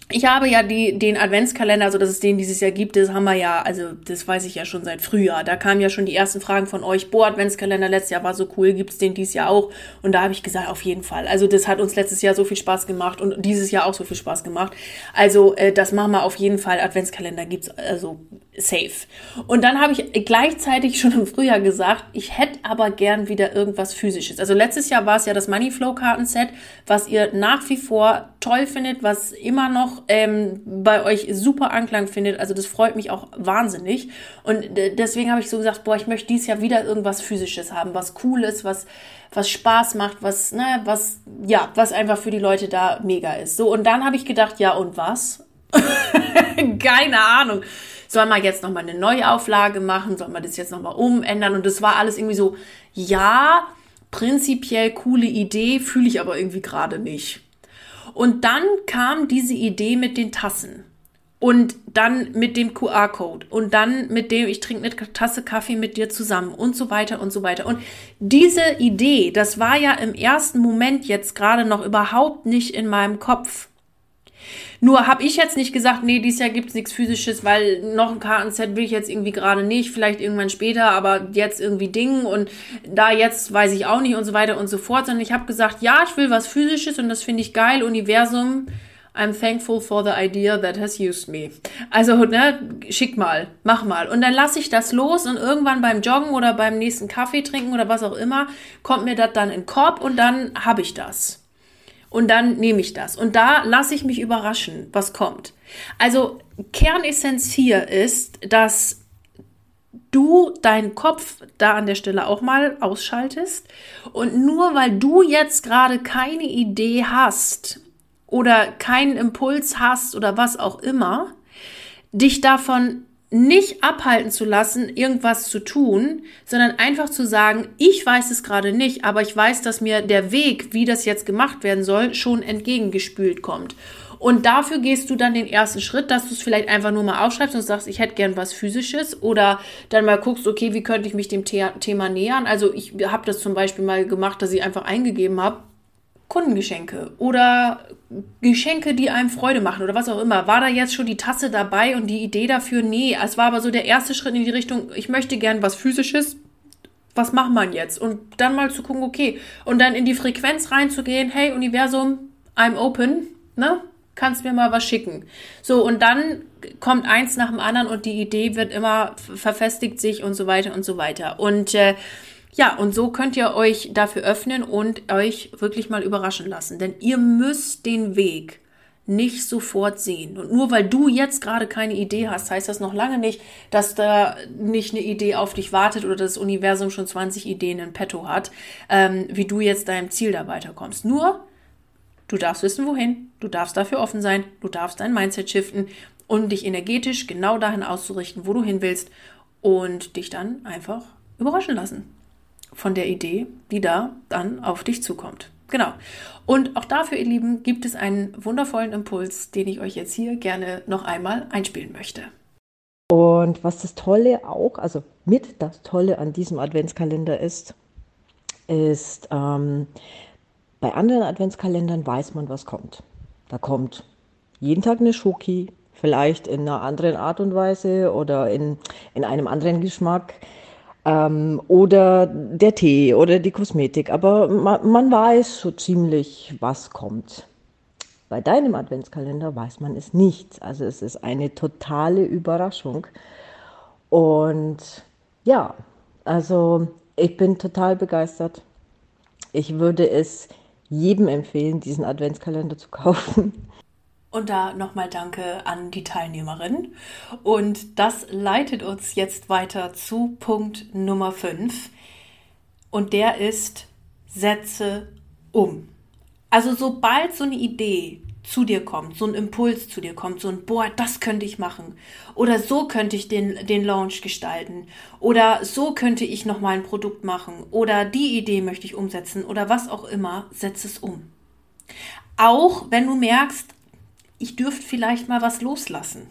ich habe ja die, den Adventskalender, also dass es den dieses Jahr gibt, das haben wir ja, also das weiß ich ja schon seit Frühjahr. Da kamen ja schon die ersten Fragen von euch, boah, Adventskalender letztes Jahr war so cool, gibt's den dieses Jahr auch? Und da habe ich gesagt, auf jeden Fall. Also das hat uns letztes Jahr so viel Spaß gemacht und dieses Jahr auch so viel Spaß gemacht. Also äh, das machen wir auf jeden Fall. Adventskalender gibt's also safe. Und dann habe ich gleichzeitig schon im Frühjahr gesagt, ich hätte aber gern wieder irgendwas physisches. Also letztes Jahr war es ja das Moneyflow Kartenset, was ihr nach wie vor toll findet, was immer noch ähm, bei euch super Anklang findet. Also das freut mich auch wahnsinnig. Und deswegen habe ich so gesagt, boah, ich möchte dieses Jahr wieder irgendwas physisches haben, was cool ist, was was Spaß macht, was ne, was ja, was einfach für die Leute da mega ist. So und dann habe ich gedacht, ja und was? Keine Ahnung soll man jetzt nochmal eine Neuauflage machen, soll man das jetzt nochmal umändern und das war alles irgendwie so, ja, prinzipiell coole Idee, fühle ich aber irgendwie gerade nicht. Und dann kam diese Idee mit den Tassen. Und dann mit dem QR-Code und dann mit dem, ich trinke eine Tasse Kaffee mit dir zusammen und so weiter und so weiter. Und diese Idee, das war ja im ersten Moment jetzt gerade noch überhaupt nicht in meinem Kopf. Nur habe ich jetzt nicht gesagt, nee, dieses Jahr gibt's nichts Physisches, weil noch ein Kartenset will ich jetzt irgendwie gerade nicht, vielleicht irgendwann später, aber jetzt irgendwie Ding und da jetzt weiß ich auch nicht und so weiter und so fort, sondern ich habe gesagt, ja, ich will was Physisches und das finde ich geil, Universum. I'm thankful for the idea that has used me. Also, ne, schick mal, mach mal. Und dann lasse ich das los und irgendwann beim Joggen oder beim nächsten Kaffee trinken oder was auch immer, kommt mir das dann in den Korb und dann habe ich das und dann nehme ich das. Und da lasse ich mich überraschen, was kommt. Also Kernessenz hier ist, dass du deinen Kopf da an der Stelle auch mal ausschaltest und nur weil du jetzt gerade keine Idee hast oder keinen Impuls hast oder was auch immer, dich davon nicht abhalten zu lassen, irgendwas zu tun, sondern einfach zu sagen, ich weiß es gerade nicht, aber ich weiß, dass mir der Weg, wie das jetzt gemacht werden soll, schon entgegengespült kommt. Und dafür gehst du dann den ersten Schritt, dass du es vielleicht einfach nur mal aufschreibst und sagst, ich hätte gern was Physisches oder dann mal guckst, okay, wie könnte ich mich dem The Thema nähern. Also ich habe das zum Beispiel mal gemacht, dass ich einfach eingegeben habe, Kundengeschenke oder Geschenke, die einem Freude machen oder was auch immer. War da jetzt schon die Tasse dabei und die Idee dafür? Nee, es war aber so der erste Schritt in die Richtung, ich möchte gern was Physisches. Was macht man jetzt? Und dann mal zu gucken, okay. Und dann in die Frequenz reinzugehen, hey Universum, I'm open, ne? Kannst mir mal was schicken. So, und dann kommt eins nach dem anderen und die Idee wird immer verfestigt sich und so weiter und so weiter. Und äh, ja, und so könnt ihr euch dafür öffnen und euch wirklich mal überraschen lassen. Denn ihr müsst den Weg nicht sofort sehen. Und nur weil du jetzt gerade keine Idee hast, heißt das noch lange nicht, dass da nicht eine Idee auf dich wartet oder das Universum schon 20 Ideen in petto hat, ähm, wie du jetzt deinem Ziel da weiterkommst. Nur, du darfst wissen, wohin, du darfst dafür offen sein, du darfst dein Mindset shiften und dich energetisch genau dahin auszurichten, wo du hin willst und dich dann einfach überraschen lassen von der Idee, die da dann auf dich zukommt. Genau. Und auch dafür, ihr Lieben, gibt es einen wundervollen Impuls, den ich euch jetzt hier gerne noch einmal einspielen möchte. Und was das Tolle auch, also mit das Tolle an diesem Adventskalender ist, ist, ähm, bei anderen Adventskalendern weiß man, was kommt. Da kommt jeden Tag eine Schoki, vielleicht in einer anderen Art und Weise oder in, in einem anderen Geschmack ähm, oder der Tee oder die Kosmetik. Aber man, man weiß so ziemlich, was kommt. Bei deinem Adventskalender weiß man es nicht. Also es ist eine totale Überraschung. Und ja, also ich bin total begeistert. Ich würde es jedem empfehlen, diesen Adventskalender zu kaufen. Und da nochmal Danke an die Teilnehmerin. Und das leitet uns jetzt weiter zu Punkt Nummer 5. Und der ist, setze um. Also sobald so eine Idee zu dir kommt, so ein Impuls zu dir kommt, so ein, boah, das könnte ich machen. Oder so könnte ich den, den Launch gestalten. Oder so könnte ich nochmal ein Produkt machen. Oder die Idee möchte ich umsetzen. Oder was auch immer, setze es um. Auch wenn du merkst, ich dürfte vielleicht mal was loslassen.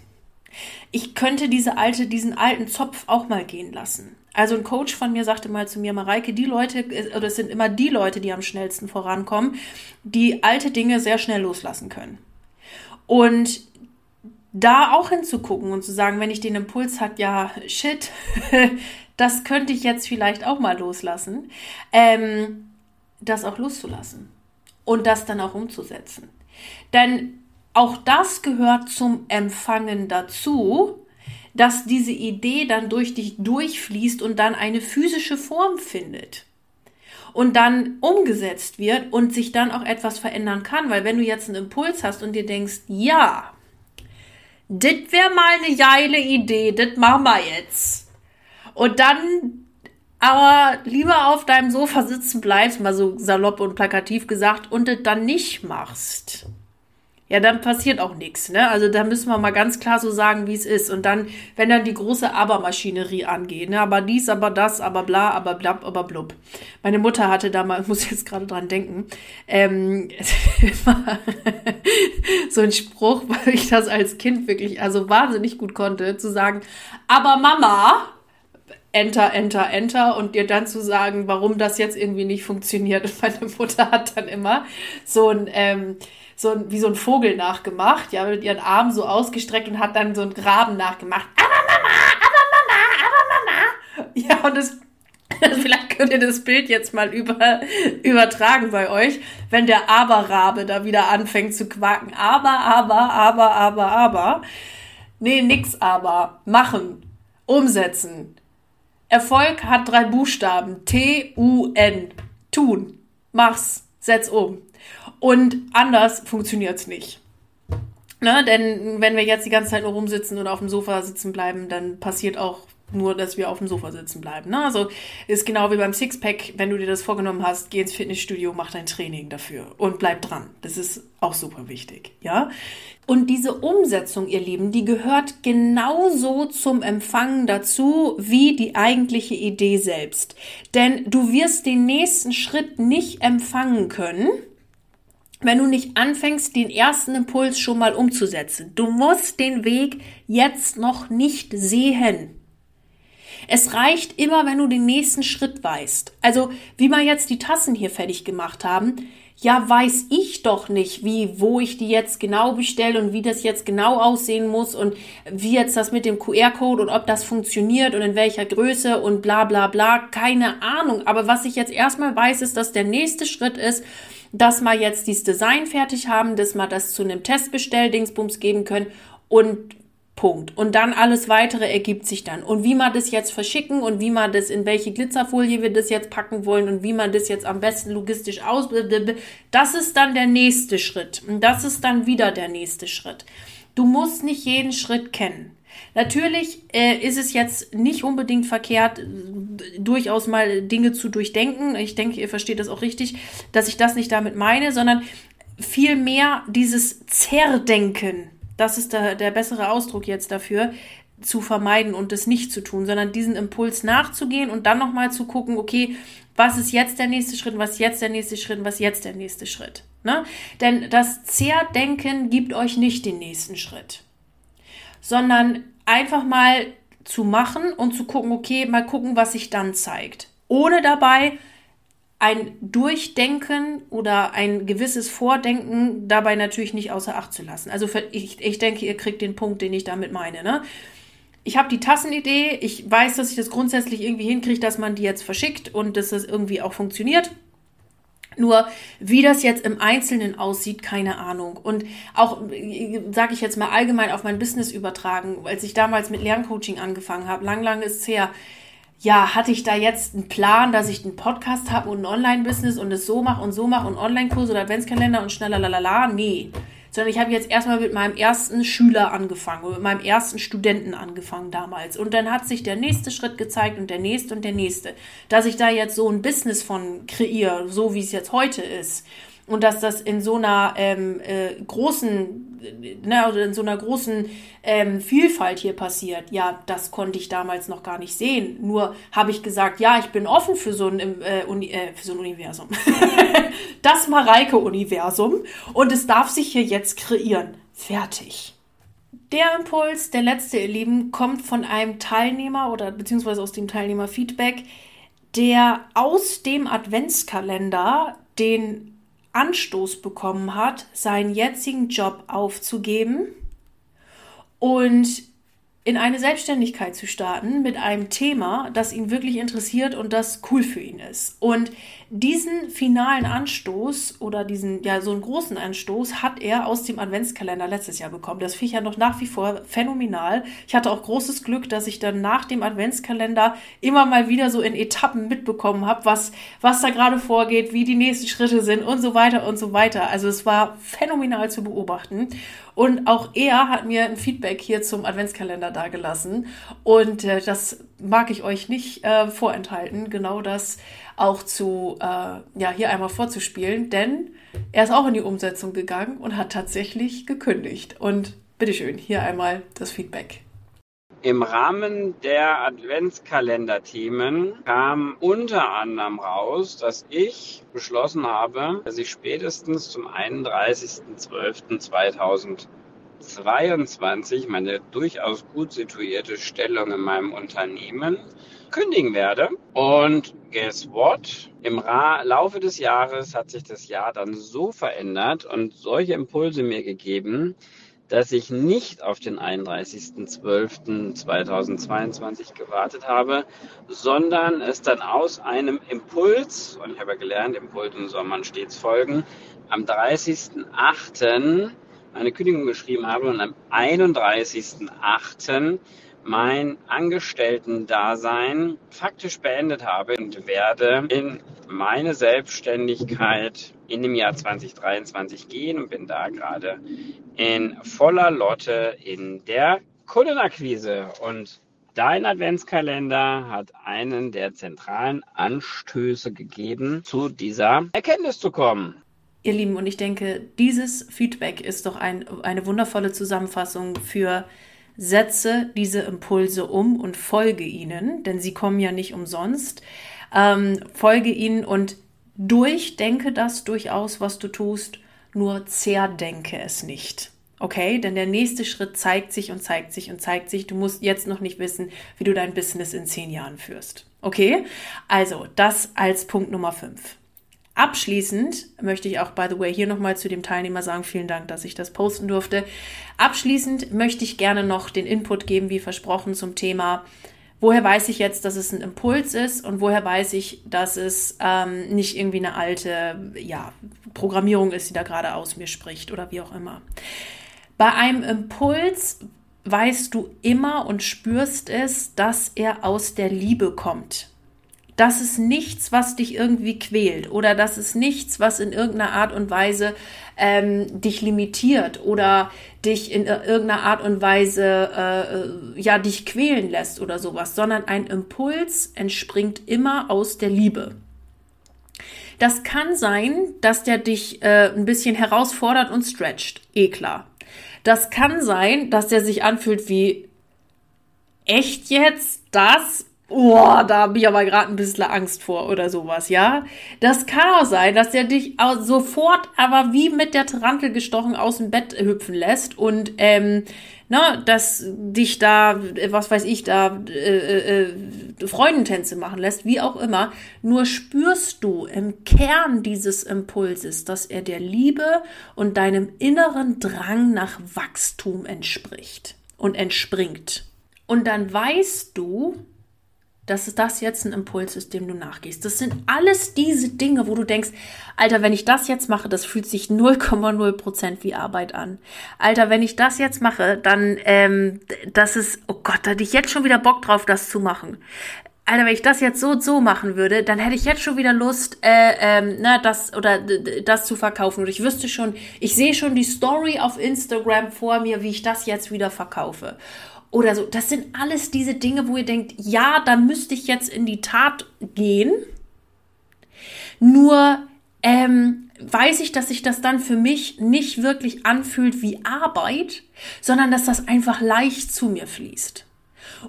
Ich könnte diese alte, diesen alten Zopf auch mal gehen lassen. Also ein Coach von mir sagte mal zu mir, Mareike, die Leute, oder es sind immer die Leute, die am schnellsten vorankommen, die alte Dinge sehr schnell loslassen können. Und da auch hinzugucken und zu sagen, wenn ich den Impuls hat, ja, shit, das könnte ich jetzt vielleicht auch mal loslassen, ähm, das auch loszulassen und das dann auch umzusetzen. Denn auch das gehört zum Empfangen dazu, dass diese Idee dann durch dich durchfließt und dann eine physische Form findet und dann umgesetzt wird und sich dann auch etwas verändern kann. Weil wenn du jetzt einen Impuls hast und dir denkst, ja, das wäre mal eine geile Idee, das machen wir jetzt. Und dann aber lieber auf deinem Sofa sitzen bleibst, mal so salopp und plakativ gesagt, und das dann nicht machst ja, dann passiert auch nichts. Ne? Also da müssen wir mal ganz klar so sagen, wie es ist. Und dann, wenn dann die große Aber-Maschinerie angeht, ne? aber dies, aber das, aber bla, aber blab, aber blub. Meine Mutter hatte da mal, muss jetzt gerade dran denken, ähm, so ein Spruch, weil ich das als Kind wirklich also wahnsinnig gut konnte, zu sagen, aber Mama, Enter, Enter, Enter und dir dann zu sagen, warum das jetzt irgendwie nicht funktioniert. Und meine Mutter hat dann immer so ein, ähm, so ein, wie so ein Vogel nachgemacht, ja, mit ihren Armen so ausgestreckt und hat dann so einen Graben nachgemacht. Aber Mama, aber Mama, aber Mama. Ja, und das Vielleicht könnt ihr das Bild jetzt mal über, übertragen bei euch, wenn der Aberrabe da wieder anfängt zu quaken. Aber, aber, aber, aber, aber. Nee, nix aber. Machen. Umsetzen. Erfolg hat drei Buchstaben. T-U-N. Tun. Mach's. Setz um. Und anders funktioniert es nicht. Ne? Denn wenn wir jetzt die ganze Zeit nur rumsitzen und auf dem Sofa sitzen bleiben, dann passiert auch nur, dass wir auf dem Sofa sitzen bleiben. Ne? Also ist genau wie beim Sixpack, wenn du dir das vorgenommen hast, geh ins Fitnessstudio, mach dein Training dafür und bleib dran. Das ist auch super wichtig, ja. Und diese Umsetzung, ihr Lieben, die gehört genauso zum Empfangen dazu wie die eigentliche Idee selbst. Denn du wirst den nächsten Schritt nicht empfangen können, wenn du nicht anfängst, den ersten Impuls schon mal umzusetzen. Du musst den Weg jetzt noch nicht sehen. Es reicht immer, wenn du den nächsten Schritt weißt. Also, wie wir jetzt die Tassen hier fertig gemacht haben, ja, weiß ich doch nicht, wie, wo ich die jetzt genau bestelle und wie das jetzt genau aussehen muss und wie jetzt das mit dem QR-Code und ob das funktioniert und in welcher Größe und bla bla bla. Keine Ahnung. Aber was ich jetzt erstmal weiß, ist, dass der nächste Schritt ist, dass wir jetzt dieses Design fertig haben, dass wir das zu einem Testbestell-Dingsbums geben können und Punkt. Und dann alles weitere ergibt sich dann. Und wie man das jetzt verschicken und wie man das, in welche Glitzerfolie wir das jetzt packen wollen und wie man das jetzt am besten logistisch aus, das ist dann der nächste Schritt. Und das ist dann wieder der nächste Schritt. Du musst nicht jeden Schritt kennen. Natürlich äh, ist es jetzt nicht unbedingt verkehrt, durchaus mal Dinge zu durchdenken. Ich denke, ihr versteht das auch richtig, dass ich das nicht damit meine, sondern vielmehr dieses Zerdenken das ist der, der bessere Ausdruck jetzt dafür, zu vermeiden und das nicht zu tun, sondern diesen Impuls nachzugehen und dann nochmal zu gucken, okay, was ist jetzt der nächste Schritt, was ist jetzt der nächste Schritt, was ist jetzt der nächste Schritt. Ne? Denn das Zerdenken gibt euch nicht den nächsten Schritt, sondern einfach mal zu machen und zu gucken, okay, mal gucken, was sich dann zeigt. Ohne dabei ein Durchdenken oder ein gewisses Vordenken dabei natürlich nicht außer Acht zu lassen. Also für, ich, ich denke, ihr kriegt den Punkt, den ich damit meine. Ne? Ich habe die Tassenidee, ich weiß, dass ich das grundsätzlich irgendwie hinkriege, dass man die jetzt verschickt und dass das irgendwie auch funktioniert. Nur wie das jetzt im Einzelnen aussieht, keine Ahnung. Und auch, sage ich jetzt mal allgemein auf mein Business übertragen, als ich damals mit Lerncoaching angefangen habe, lang, lang ist es her, ja, hatte ich da jetzt einen Plan, dass ich einen Podcast habe und ein Online-Business und es so mache und so mache und Online-Kurs oder Adventskalender und schneller lalala? Nee. Sondern ich habe jetzt erstmal mit meinem ersten Schüler angefangen und mit meinem ersten Studenten angefangen damals. Und dann hat sich der nächste Schritt gezeigt und der nächste und der nächste. Dass ich da jetzt so ein Business von kreiere, so wie es jetzt heute ist und dass das in so einer ähm, äh, großen, ne, also in so einer großen ähm, Vielfalt hier passiert, ja, das konnte ich damals noch gar nicht sehen. Nur habe ich gesagt, ja, ich bin offen für so ein, äh, Uni, äh, für so ein Universum. das Mareike-Universum. Und es darf sich hier jetzt kreieren. Fertig. Der Impuls, der letzte, ihr Lieben, kommt von einem Teilnehmer oder beziehungsweise aus dem Teilnehmer-Feedback, der aus dem Adventskalender den Anstoß bekommen hat, seinen jetzigen Job aufzugeben. Und in eine Selbstständigkeit zu starten mit einem Thema, das ihn wirklich interessiert und das cool für ihn ist. Und diesen finalen Anstoß oder diesen, ja, so einen großen Anstoß hat er aus dem Adventskalender letztes Jahr bekommen. Das finde ich ja noch nach wie vor phänomenal. Ich hatte auch großes Glück, dass ich dann nach dem Adventskalender immer mal wieder so in Etappen mitbekommen habe, was, was da gerade vorgeht, wie die nächsten Schritte sind und so weiter und so weiter. Also es war phänomenal zu beobachten. Und auch er hat mir ein Feedback hier zum Adventskalender dagelassen. Und äh, das mag ich euch nicht äh, vorenthalten, genau das auch zu, äh, ja, hier einmal vorzuspielen. Denn er ist auch in die Umsetzung gegangen und hat tatsächlich gekündigt. Und bitteschön, hier einmal das Feedback. Im Rahmen der Adventskalender-Themen kam unter anderem raus, dass ich beschlossen habe, dass ich spätestens zum 31.12.2022 meine durchaus gut situierte Stellung in meinem Unternehmen kündigen werde. Und guess what? Im Ra Laufe des Jahres hat sich das Jahr dann so verändert und solche Impulse mir gegeben, dass ich nicht auf den 31.12.2022 gewartet habe, sondern es dann aus einem Impuls, und ich habe ja gelernt, Impulsen soll man stets folgen, am 30.08. eine Kündigung geschrieben habe und am 31.08. mein Angestellten-Dasein faktisch beendet habe und werde in meine Selbstständigkeit in dem Jahr 2023 gehen und bin da gerade in voller Lotte in der Kundenakquise. Und dein Adventskalender hat einen der zentralen Anstöße gegeben, zu dieser Erkenntnis zu kommen. Ihr Lieben, und ich denke, dieses Feedback ist doch ein, eine wundervolle Zusammenfassung für Setze diese Impulse um und folge ihnen, denn sie kommen ja nicht umsonst. Ähm, folge ihnen und durchdenke das durchaus, was du tust, nur zerdenke es nicht. Okay, denn der nächste Schritt zeigt sich und zeigt sich und zeigt sich. Du musst jetzt noch nicht wissen, wie du dein Business in zehn Jahren führst. Okay, also das als Punkt Nummer fünf. Abschließend möchte ich auch, by the way, hier nochmal zu dem Teilnehmer sagen, vielen Dank, dass ich das posten durfte. Abschließend möchte ich gerne noch den Input geben, wie versprochen, zum Thema woher weiß ich jetzt, dass es ein Impuls ist und woher weiß ich, dass es ähm, nicht irgendwie eine alte ja, Programmierung ist, die da gerade aus mir spricht oder wie auch immer. Bei einem Impuls weißt du immer und spürst es, dass er aus der Liebe kommt. Das ist nichts, was dich irgendwie quält oder das ist nichts, was in irgendeiner Art und Weise ähm, dich limitiert oder dich in irgendeiner Art und Weise äh, ja dich quälen lässt oder sowas, sondern ein Impuls entspringt immer aus der Liebe. Das kann sein, dass der dich äh, ein bisschen herausfordert und stretcht, eh klar. Das kann sein, dass der sich anfühlt wie echt jetzt das Oh, da habe ich aber gerade ein bisschen Angst vor oder sowas, ja. Das kann auch sein, dass er dich sofort aber wie mit der Tarantel gestochen aus dem Bett hüpfen lässt und ähm, na, dass dich da, was weiß ich, da äh, äh, Freudentänze machen lässt, wie auch immer. Nur spürst du im Kern dieses Impulses, dass er der Liebe und deinem inneren Drang nach Wachstum entspricht und entspringt. Und dann weißt du, dass das jetzt ein Impuls ist, dem du nachgehst. Das sind alles diese Dinge, wo du denkst, Alter, wenn ich das jetzt mache, das fühlt sich 0,0 Prozent wie Arbeit an. Alter, wenn ich das jetzt mache, dann, ähm, das ist, oh Gott, da hätte ich jetzt schon wieder Bock drauf, das zu machen. Alter, wenn ich das jetzt so und so machen würde, dann hätte ich jetzt schon wieder Lust, äh, ähm, na, das oder das zu verkaufen. Und ich wüsste schon, ich sehe schon die Story auf Instagram vor mir, wie ich das jetzt wieder verkaufe oder so. Das sind alles diese Dinge, wo ihr denkt, ja, da müsste ich jetzt in die Tat gehen. Nur ähm, weiß ich, dass sich das dann für mich nicht wirklich anfühlt wie Arbeit, sondern dass das einfach leicht zu mir fließt.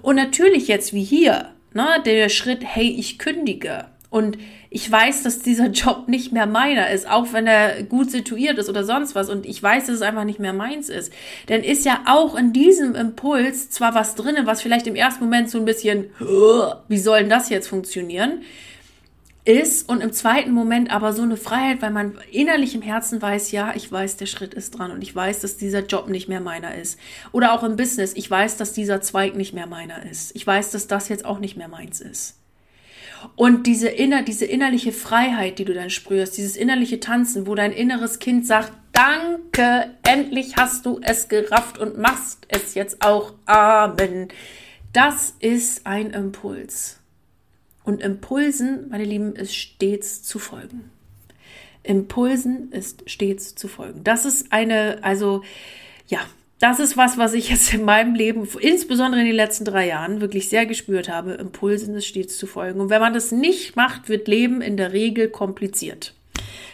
Und natürlich jetzt wie hier, ne, der Schritt, hey, ich kündige. Und ich weiß, dass dieser Job nicht mehr meiner ist, auch wenn er gut situiert ist oder sonst was. Und ich weiß, dass es einfach nicht mehr meins ist. Denn ist ja auch in diesem Impuls zwar was drinnen, was vielleicht im ersten Moment so ein bisschen, wie soll denn das jetzt funktionieren? ist und im zweiten Moment aber so eine Freiheit, weil man innerlich im Herzen weiß, ja, ich weiß, der Schritt ist dran und ich weiß, dass dieser Job nicht mehr meiner ist. Oder auch im Business, ich weiß, dass dieser Zweig nicht mehr meiner ist. Ich weiß, dass das jetzt auch nicht mehr meins ist. Und diese, inner, diese innerliche Freiheit, die du dann spürst, dieses innerliche Tanzen, wo dein inneres Kind sagt, danke, endlich hast du es gerafft und machst es jetzt auch. Amen. Das ist ein Impuls. Und Impulsen, meine Lieben, ist stets zu folgen. Impulsen ist stets zu folgen. Das ist eine, also, ja, das ist was, was ich jetzt in meinem Leben, insbesondere in den letzten drei Jahren, wirklich sehr gespürt habe. Impulsen ist stets zu folgen. Und wenn man das nicht macht, wird Leben in der Regel kompliziert.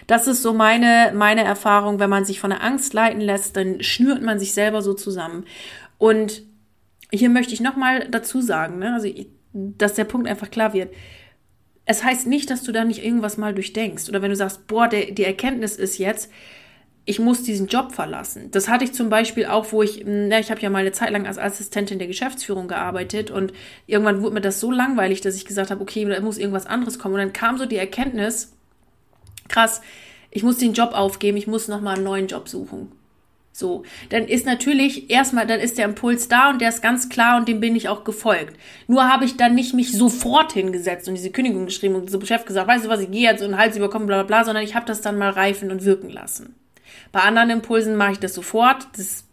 Das ist so meine, meine Erfahrung. Wenn man sich von der Angst leiten lässt, dann schnürt man sich selber so zusammen. Und hier möchte ich nochmal dazu sagen, ne, also, dass der Punkt einfach klar wird. Es heißt nicht, dass du da nicht irgendwas mal durchdenkst. Oder wenn du sagst, boah, der, die Erkenntnis ist jetzt, ich muss diesen Job verlassen. Das hatte ich zum Beispiel auch, wo ich, na, ich habe ja mal eine Zeit lang als Assistentin der Geschäftsführung gearbeitet und irgendwann wurde mir das so langweilig, dass ich gesagt habe, okay, da muss irgendwas anderes kommen. Und dann kam so die Erkenntnis, krass, ich muss den Job aufgeben, ich muss nochmal einen neuen Job suchen. So, dann ist natürlich erstmal, dann ist der Impuls da und der ist ganz klar und dem bin ich auch gefolgt. Nur habe ich dann nicht mich sofort hingesetzt und diese Kündigung geschrieben und so Chef gesagt, weißt du was, ich gehe jetzt und Hals überkommen, bla bla bla, sondern ich habe das dann mal reifen und wirken lassen. Bei anderen Impulsen mache ich das sofort. Das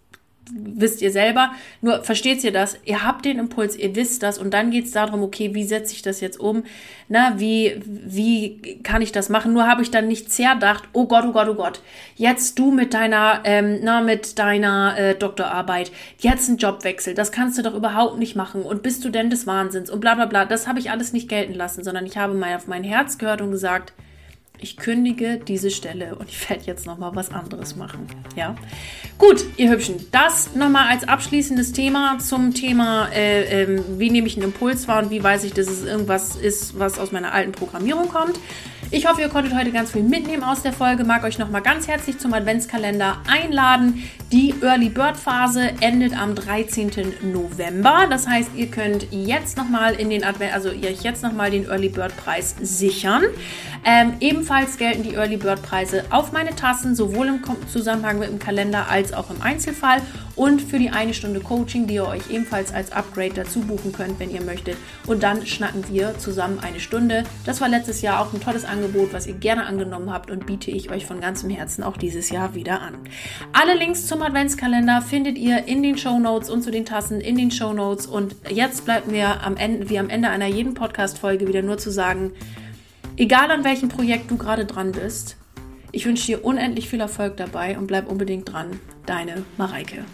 wisst ihr selber. Nur versteht ihr das? Ihr habt den Impuls, ihr wisst das und dann geht es darum, okay, wie setze ich das jetzt um? Na, wie, wie kann ich das machen? Nur habe ich dann nicht zerdacht, oh Gott, oh Gott, oh Gott, jetzt du mit deiner, ähm, na, mit deiner äh, Doktorarbeit, jetzt ein Jobwechsel, das kannst du doch überhaupt nicht machen und bist du denn des Wahnsinns und bla bla bla. Das habe ich alles nicht gelten lassen, sondern ich habe mal auf mein Herz gehört und gesagt, ich kündige diese Stelle und ich werde jetzt nochmal was anderes machen. Ja, gut, ihr Hübschen, das nochmal als abschließendes Thema zum Thema, äh, äh, wie nehme ich einen Impuls wahr und wie weiß ich, dass es irgendwas ist, was aus meiner alten Programmierung kommt. Ich hoffe, ihr konntet heute ganz viel mitnehmen aus der Folge. Mag euch nochmal ganz herzlich zum Adventskalender einladen. Die Early Bird Phase endet am 13. November. Das heißt, ihr könnt jetzt nochmal in den Advent, also ihr jetzt nochmal den Early Bird Preis sichern. Ähm, ebenfalls gelten die Early Bird Preise auf meine Tassen, sowohl im Zusammenhang mit dem Kalender als auch im Einzelfall. und für die eine Stunde Coaching, die ihr euch ebenfalls als Upgrade dazu buchen könnt, wenn ihr möchtet. Und dann schnacken wir zusammen eine Stunde. Das war letztes Jahr auch ein tolles Angebot, was ihr gerne angenommen habt und biete ich euch von ganzem Herzen auch dieses Jahr wieder an. Alle Links zum Adventskalender findet ihr in den Show Notes und zu den Tassen in den Show Notes. Und jetzt bleibt mir am Ende, wie am Ende einer jeden Podcast-Folge wieder nur zu sagen, egal an welchem Projekt du gerade dran bist, ich wünsche dir unendlich viel Erfolg dabei und bleib unbedingt dran. Deine Mareike.